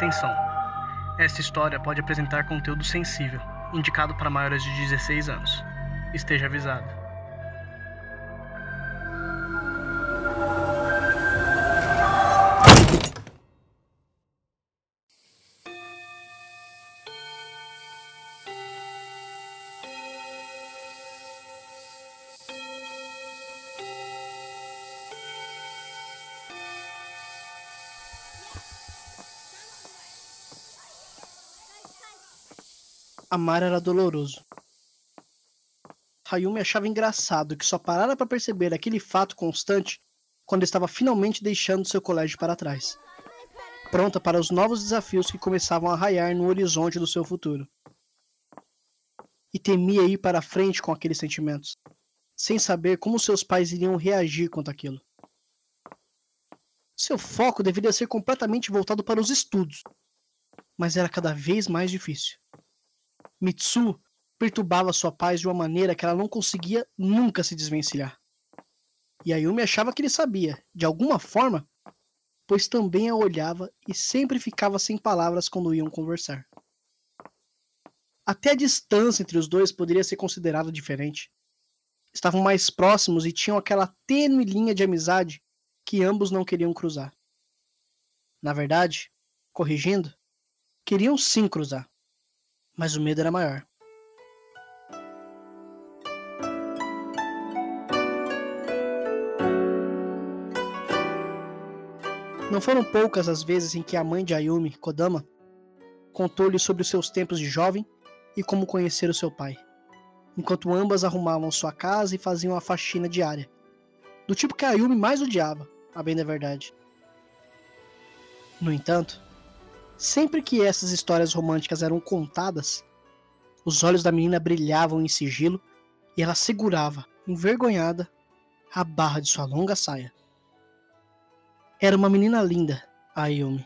Atenção! Esta história pode apresentar conteúdo sensível, indicado para maiores de 16 anos. Esteja avisado. Amar era doloroso. Hayumi achava engraçado que só parara para perceber aquele fato constante quando estava finalmente deixando seu colégio para trás, pronta para os novos desafios que começavam a raiar no horizonte do seu futuro. E temia ir para frente com aqueles sentimentos, sem saber como seus pais iriam reagir quanto aquilo. Seu foco deveria ser completamente voltado para os estudos, mas era cada vez mais difícil. Mitsu perturbava sua paz de uma maneira que ela não conseguia nunca se desvencilhar. E Ayumi achava que ele sabia, de alguma forma, pois também a olhava e sempre ficava sem palavras quando iam conversar. Até a distância entre os dois poderia ser considerada diferente. Estavam mais próximos e tinham aquela tênue linha de amizade que ambos não queriam cruzar. Na verdade, corrigindo, queriam sim cruzar mas o medo era maior. Não foram poucas as vezes em que a mãe de Ayumi, Kodama, contou-lhe sobre os seus tempos de jovem e como conhecer o seu pai, enquanto ambas arrumavam sua casa e faziam a faxina diária, do tipo que Ayumi mais odiava, a bem da verdade. No entanto, Sempre que essas histórias românticas eram contadas, os olhos da menina brilhavam em sigilo e ela segurava, envergonhada, a barra de sua longa saia. Era uma menina linda, Ayumi.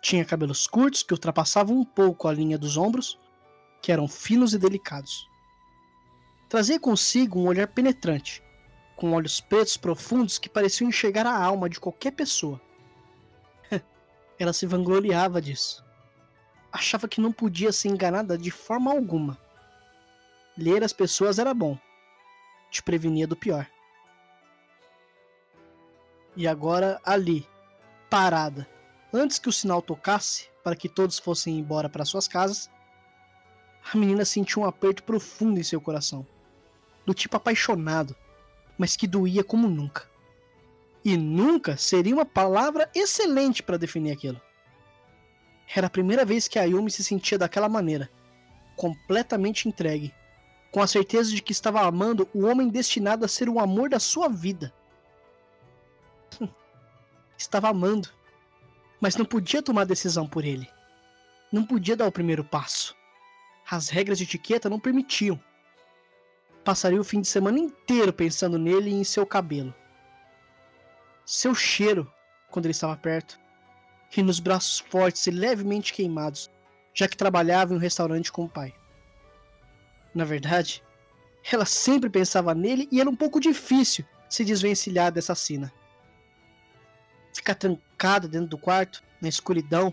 Tinha cabelos curtos que ultrapassavam um pouco a linha dos ombros, que eram finos e delicados. Trazia consigo um olhar penetrante, com olhos pretos profundos que pareciam enxergar a alma de qualquer pessoa. Ela se vangloriava disso. Achava que não podia ser enganada de forma alguma. Ler as pessoas era bom. Te prevenia do pior. E agora ali, parada, antes que o sinal tocasse para que todos fossem embora para suas casas, a menina sentiu um aperto profundo em seu coração, do tipo apaixonado, mas que doía como nunca. E nunca seria uma palavra excelente para definir aquilo. Era a primeira vez que a Yumi se sentia daquela maneira, completamente entregue, com a certeza de que estava amando o homem destinado a ser o amor da sua vida. estava amando, mas não podia tomar decisão por ele. Não podia dar o primeiro passo. As regras de etiqueta não permitiam. Passaria o fim de semana inteiro pensando nele e em seu cabelo seu cheiro quando ele estava perto, e nos braços fortes e levemente queimados, já que trabalhava em um restaurante com o pai. Na verdade, ela sempre pensava nele e era um pouco difícil se desvencilhar dessa sina. Ficar trancada dentro do quarto, na escuridão,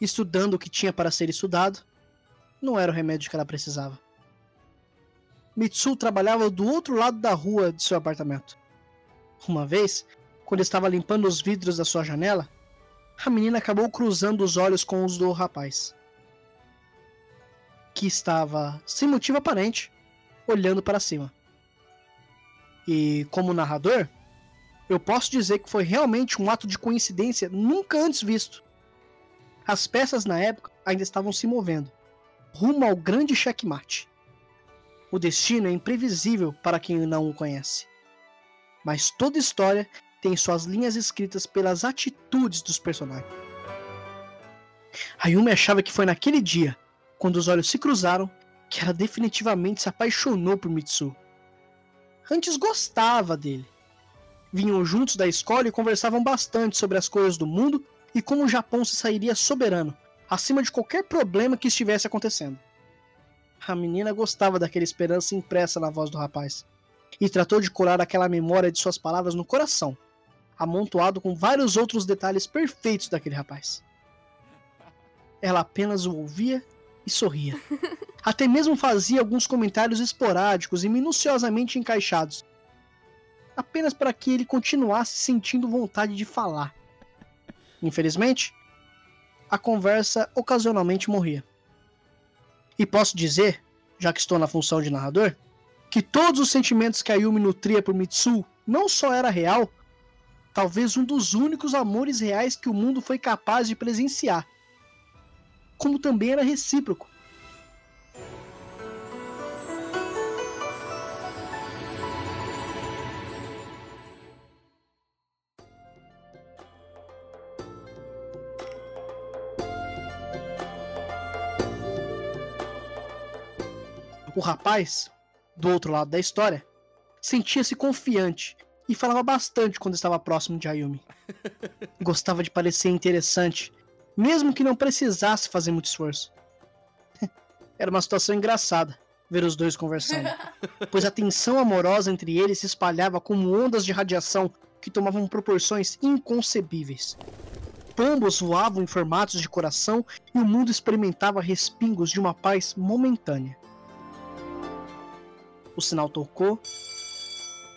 estudando o que tinha para ser estudado, não era o remédio que ela precisava. Mitsu trabalhava do outro lado da rua de seu apartamento. Uma vez, quando estava limpando os vidros da sua janela, a menina acabou cruzando os olhos com os do rapaz, que estava, sem motivo aparente, olhando para cima. E como narrador, eu posso dizer que foi realmente um ato de coincidência nunca antes visto. As peças na época ainda estavam se movendo, rumo ao grande checkmate. O destino é imprevisível para quem não o conhece. Mas toda história tem suas linhas escritas pelas atitudes dos personagens. Ayumi achava que foi naquele dia, quando os olhos se cruzaram, que ela definitivamente se apaixonou por Mitsu. Antes gostava dele. Vinham juntos da escola e conversavam bastante sobre as coisas do mundo e como o Japão se sairia soberano, acima de qualquer problema que estivesse acontecendo. A menina gostava daquela esperança impressa na voz do rapaz e tratou de colar aquela memória de suas palavras no coração amontoado com vários outros detalhes perfeitos daquele rapaz. ela apenas o ouvia e sorria. Até mesmo fazia alguns comentários esporádicos e minuciosamente encaixados, apenas para que ele continuasse sentindo vontade de falar. Infelizmente, a conversa ocasionalmente morria. E posso dizer, já que estou na função de narrador, que todos os sentimentos que a Yumi nutria por Mitsu não só era real, talvez um dos únicos amores reais que o mundo foi capaz de presenciar, como também era recíproco. O rapaz, do outro lado da história, sentia-se confiante e falava bastante quando estava próximo de Ayumi. Gostava de parecer interessante, mesmo que não precisasse fazer muito esforço. Era uma situação engraçada ver os dois conversando, pois a tensão amorosa entre eles se espalhava como ondas de radiação que tomavam proporções inconcebíveis. Pombos voavam em formatos de coração e o mundo experimentava respingos de uma paz momentânea. O sinal tocou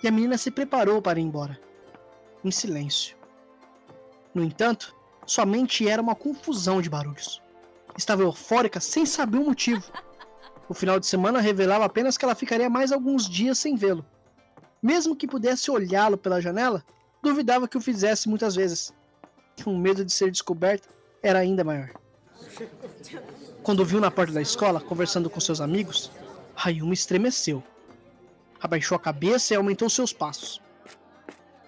e a menina se preparou para ir embora, em silêncio. No entanto, sua mente era uma confusão de barulhos. Estava eufórica sem saber o motivo. O final de semana revelava apenas que ela ficaria mais alguns dias sem vê-lo. Mesmo que pudesse olhá-lo pela janela, duvidava que o fizesse muitas vezes. O medo de ser descoberta era ainda maior. Quando viu na porta da escola, conversando com seus amigos, Hayumi estremeceu abaixou a cabeça e aumentou seus passos.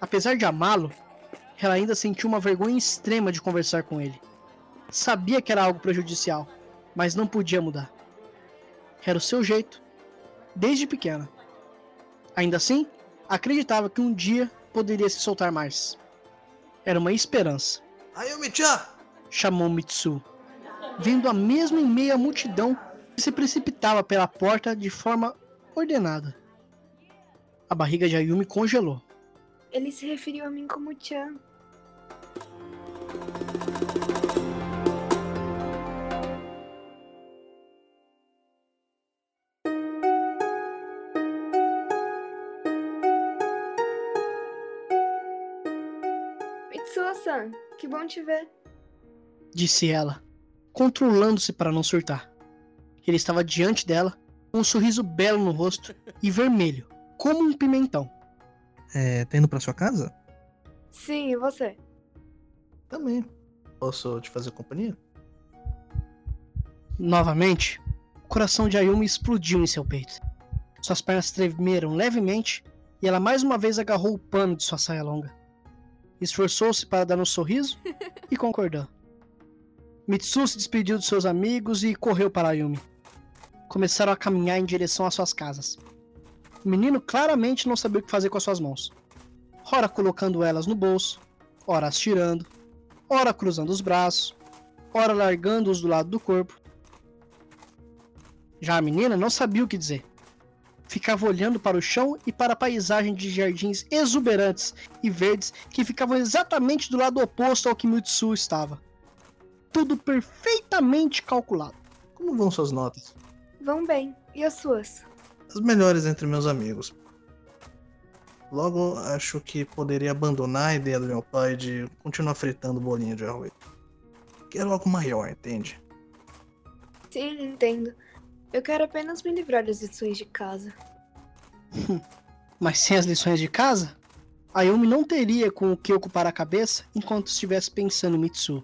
Apesar de amá-lo, ela ainda sentiu uma vergonha extrema de conversar com ele. Sabia que era algo prejudicial, mas não podia mudar. Era o seu jeito, desde pequena. Ainda assim, acreditava que um dia poderia se soltar mais. Era uma esperança. Ayumi-chan! Chamou Mitsu, vendo a mesma em meio à multidão que se precipitava pela porta de forma ordenada. A barriga de Ayumi congelou. Ele se referiu a mim como Chan. Mitsuo-san, que bom te ver. Disse ela, controlando-se para não surtar. Ele estava diante dela, com um sorriso belo no rosto e vermelho, como um pimentão. É, tá indo pra sua casa? Sim, e você? Também. Posso te fazer companhia? Novamente, o coração de Ayumi explodiu em seu peito. Suas pernas tremeram levemente e ela mais uma vez agarrou o pano de sua saia longa. Esforçou-se para dar um sorriso e concordou. Mitsu se despediu de seus amigos e correu para Ayumi. Começaram a caminhar em direção às suas casas. O menino claramente não sabia o que fazer com as suas mãos. Ora colocando elas no bolso, ora as tirando, ora cruzando os braços, ora largando-os do lado do corpo. Já a menina não sabia o que dizer. Ficava olhando para o chão e para a paisagem de jardins exuberantes e verdes que ficavam exatamente do lado oposto ao que Mitsu estava. Tudo perfeitamente calculado. Como vão suas notas? Vão bem. E as suas? As melhores entre meus amigos. Logo, acho que poderia abandonar a ideia do meu pai de continuar fritando bolinho de arroz. Quero algo maior, entende? Sim, entendo. Eu quero apenas me livrar das lições de casa. Mas sem as lições de casa, Ayumi não teria com o que ocupar a cabeça enquanto estivesse pensando em Mitsu.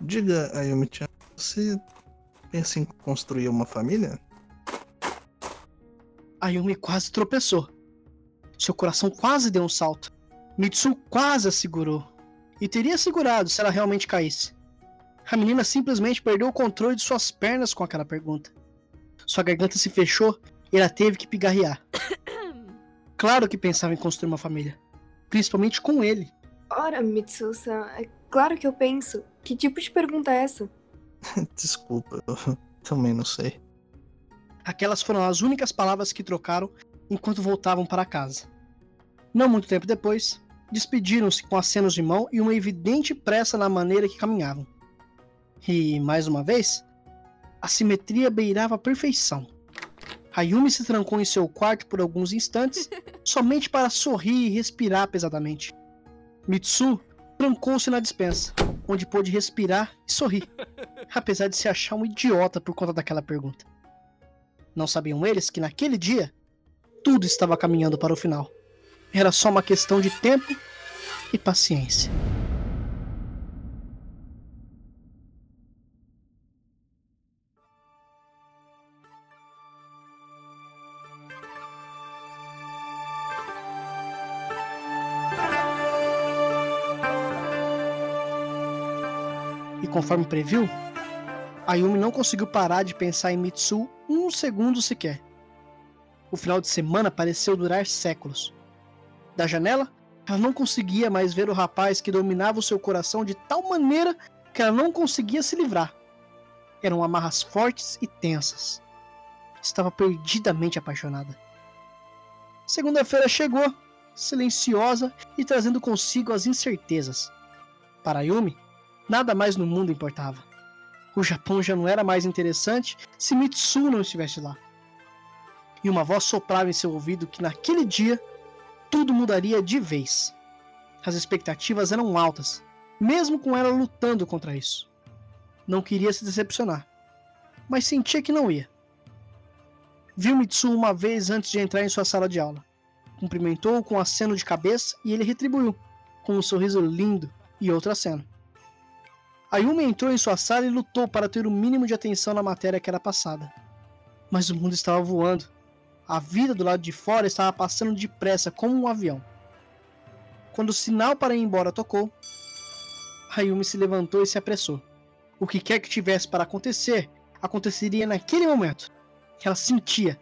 Diga, Ayumi-chan, você pensa em construir uma família? Ayumi quase tropeçou. Seu coração quase deu um salto. Mitsu quase a segurou. E teria segurado se ela realmente caísse. A menina simplesmente perdeu o controle de suas pernas com aquela pergunta. Sua garganta se fechou e ela teve que pigarrear. Claro que pensava em construir uma família. Principalmente com ele. Ora, Mitsu-san, é claro que eu penso. Que tipo de pergunta é essa? Desculpa, eu também não sei. Aquelas foram as únicas palavras que trocaram enquanto voltavam para casa. Não muito tempo depois, despediram-se com acenos de mão e uma evidente pressa na maneira que caminhavam. E, mais uma vez, a simetria beirava a perfeição. Ayumi se trancou em seu quarto por alguns instantes, somente para sorrir e respirar pesadamente. Mitsu trancou-se na dispensa, onde pôde respirar e sorrir, apesar de se achar um idiota por conta daquela pergunta. Não sabiam eles que naquele dia tudo estava caminhando para o final. Era só uma questão de tempo e paciência. E conforme previu, Ayumi não conseguiu parar de pensar em Mitsu um segundo sequer. O final de semana pareceu durar séculos. Da janela, ela não conseguia mais ver o rapaz que dominava o seu coração de tal maneira que ela não conseguia se livrar. Eram amarras fortes e tensas. Estava perdidamente apaixonada. Segunda-feira chegou, silenciosa e trazendo consigo as incertezas. Para Yumi, nada mais no mundo importava. O Japão já não era mais interessante se Mitsu não estivesse lá. E uma voz soprava em seu ouvido que naquele dia tudo mudaria de vez. As expectativas eram altas, mesmo com ela lutando contra isso. Não queria se decepcionar, mas sentia que não ia. Viu Mitsu uma vez antes de entrar em sua sala de aula. Cumprimentou-o com um aceno de cabeça e ele retribuiu, com um sorriso lindo e outro aceno. Ayumi entrou em sua sala e lutou para ter o mínimo de atenção na matéria que era passada. Mas o mundo estava voando. A vida do lado de fora estava passando depressa como um avião. Quando o sinal para ir embora tocou, Ayumi se levantou e se apressou. O que quer que tivesse para acontecer, aconteceria naquele momento. Ela sentia.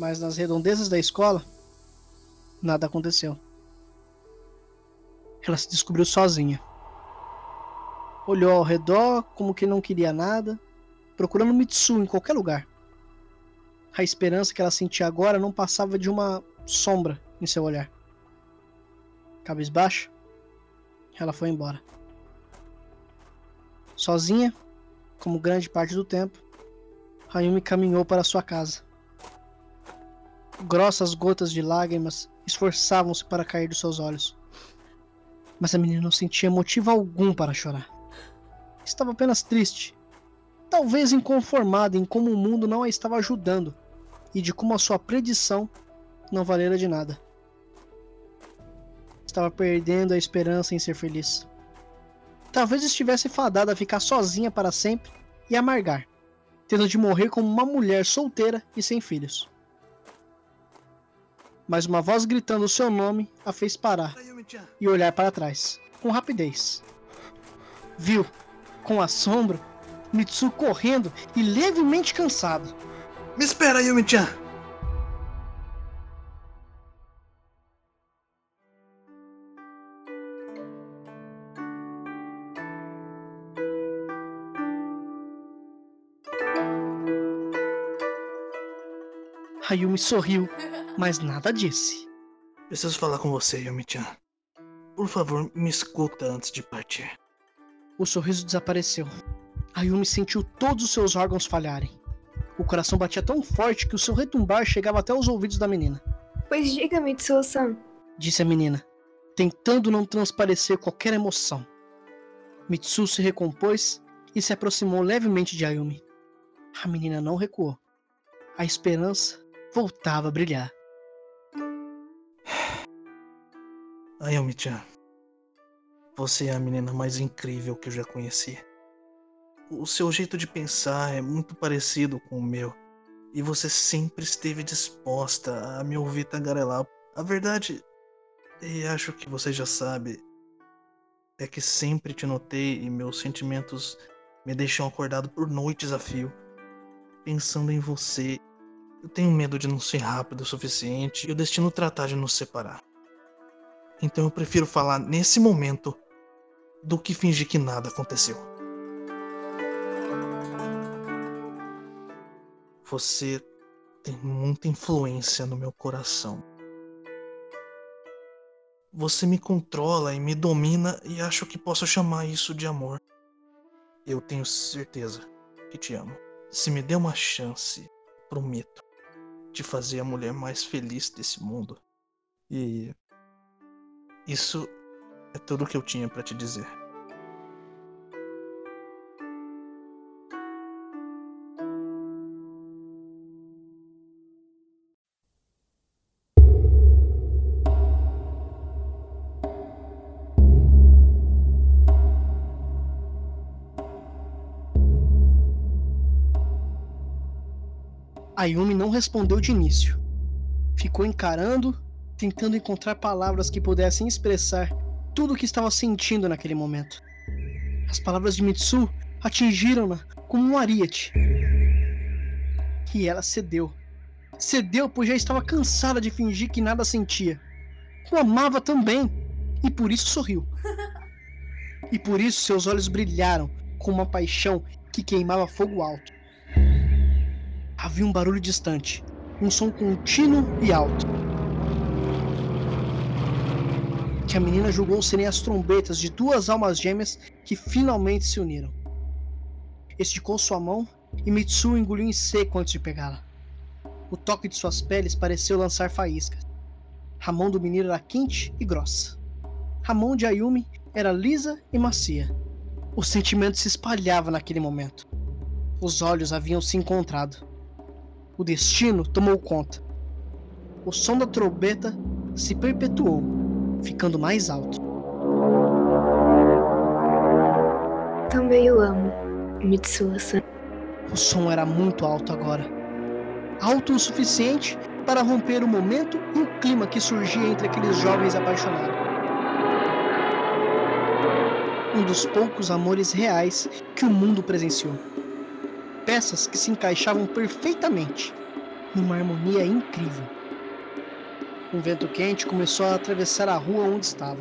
Mas nas redondezas da escola, nada aconteceu. Ela se descobriu sozinha. Olhou ao redor como que não queria nada, procurando Mitsu em qualquer lugar. A esperança que ela sentia agora não passava de uma sombra em seu olhar. Cabisbaixa, ela foi embora. Sozinha, como grande parte do tempo, Hayumi caminhou para sua casa. Grossas gotas de lágrimas esforçavam-se para cair dos seus olhos. Mas a menina não sentia motivo algum para chorar. Estava apenas triste, talvez inconformada em como o mundo não a estava ajudando e de como a sua predição não valera de nada. Estava perdendo a esperança em ser feliz. Talvez estivesse fadada a ficar sozinha para sempre e amargar, tendo de morrer como uma mulher solteira e sem filhos mas uma voz gritando o seu nome a fez parar e olhar para trás, com rapidez. Viu, com assombro, Mitsu correndo e levemente cansado. Me espera, Yumi-chan! Ayumi sorriu, mas nada disse. Preciso falar com você, Yumi-chan. Por favor, me escuta antes de partir. O sorriso desapareceu. Ayumi sentiu todos os seus órgãos falharem. O coração batia tão forte que o seu retumbar chegava até os ouvidos da menina. Pois diga, Mitsuo-san. Disse a menina, tentando não transparecer qualquer emoção. Mitsu se recompôs e se aproximou levemente de Ayumi. A menina não recuou. A esperança voltava a brilhar. Ayumi-chan, você é a menina mais incrível que eu já conheci. O seu jeito de pensar é muito parecido com o meu. E você sempre esteve disposta a me ouvir tagarelar. A verdade, e acho que você já sabe, é que sempre te notei e meus sentimentos me deixam acordado por noites a fio, pensando em você. Eu tenho medo de não ser rápido o suficiente e o destino tratar de nos separar. Então eu prefiro falar nesse momento do que fingir que nada aconteceu. Você tem muita influência no meu coração. Você me controla e me domina e acho que posso chamar isso de amor. Eu tenho certeza que te amo. Se me der uma chance, prometo te fazer a mulher mais feliz desse mundo. E isso é tudo que eu tinha para te dizer. Ayumi não respondeu de início. Ficou encarando, tentando encontrar palavras que pudessem expressar tudo o que estava sentindo naquele momento. As palavras de Mitsu atingiram-na como um ariete. E ela cedeu. Cedeu, pois já estava cansada de fingir que nada sentia. O amava também, e por isso sorriu. E por isso seus olhos brilharam com uma paixão que queimava fogo alto. Havia um barulho distante, um som contínuo e alto. Que a menina julgou serem as trombetas de duas almas gêmeas que finalmente se uniram. Esticou sua mão e Mitsu engoliu em seco antes de pegá-la. O toque de suas peles pareceu lançar faíscas. A mão do menino era quente e grossa. A mão de Ayumi era lisa e macia. O sentimento se espalhava naquele momento. Os olhos haviam se encontrado. O destino tomou conta. O som da trombeta se perpetuou, ficando mais alto. Também eu amo, Mitsuo-san. O som era muito alto agora. Alto o suficiente para romper o momento e o clima que surgia entre aqueles jovens apaixonados. Um dos poucos amores reais que o mundo presenciou peças que se encaixavam perfeitamente, numa harmonia incrível. Um vento quente começou a atravessar a rua onde estava.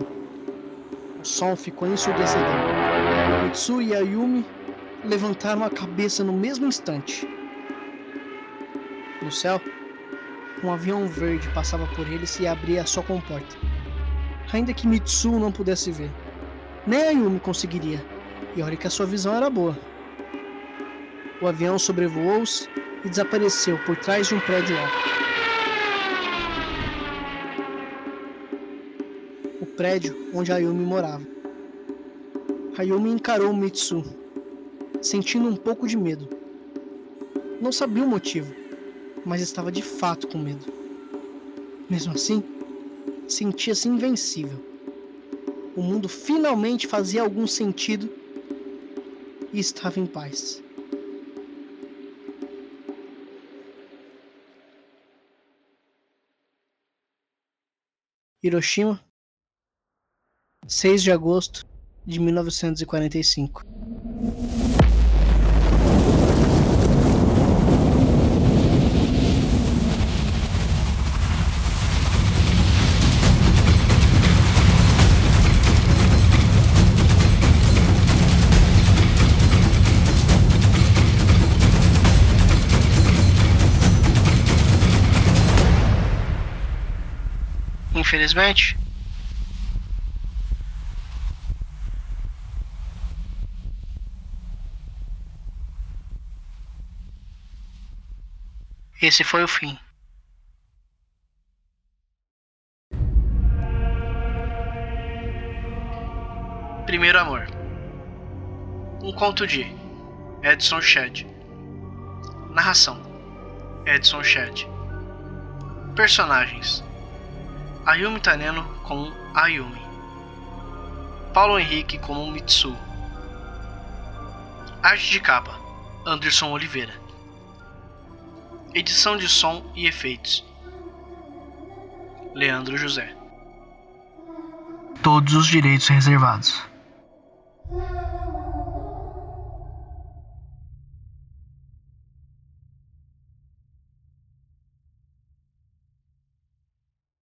O som ficou ensurdecedor. Mitsu e Ayumi levantaram a cabeça no mesmo instante. No céu, um avião verde passava por eles e abria a sua comporta. Ainda que Mitsu não pudesse ver, nem Ayumi conseguiria, e olha que a sua visão era boa. O avião sobrevoou-os e desapareceu por trás de um prédio alto. O prédio onde Ayumi morava. Ayumi encarou Mitsu, sentindo um pouco de medo. Não sabia o motivo, mas estava de fato com medo. Mesmo assim, sentia-se invencível. O mundo finalmente fazia algum sentido e estava em paz. Hiroshima, 6 de agosto de 1945. Infelizmente. Esse foi o fim. Primeiro Amor. Um conto de Edson Shedd. Narração: Edson Shedd. Personagens: Ayumi Taneno como Ayumi, Paulo Henrique como Mitsu, Arte de capa Anderson Oliveira, Edição de som e efeitos Leandro José. Todos os direitos reservados.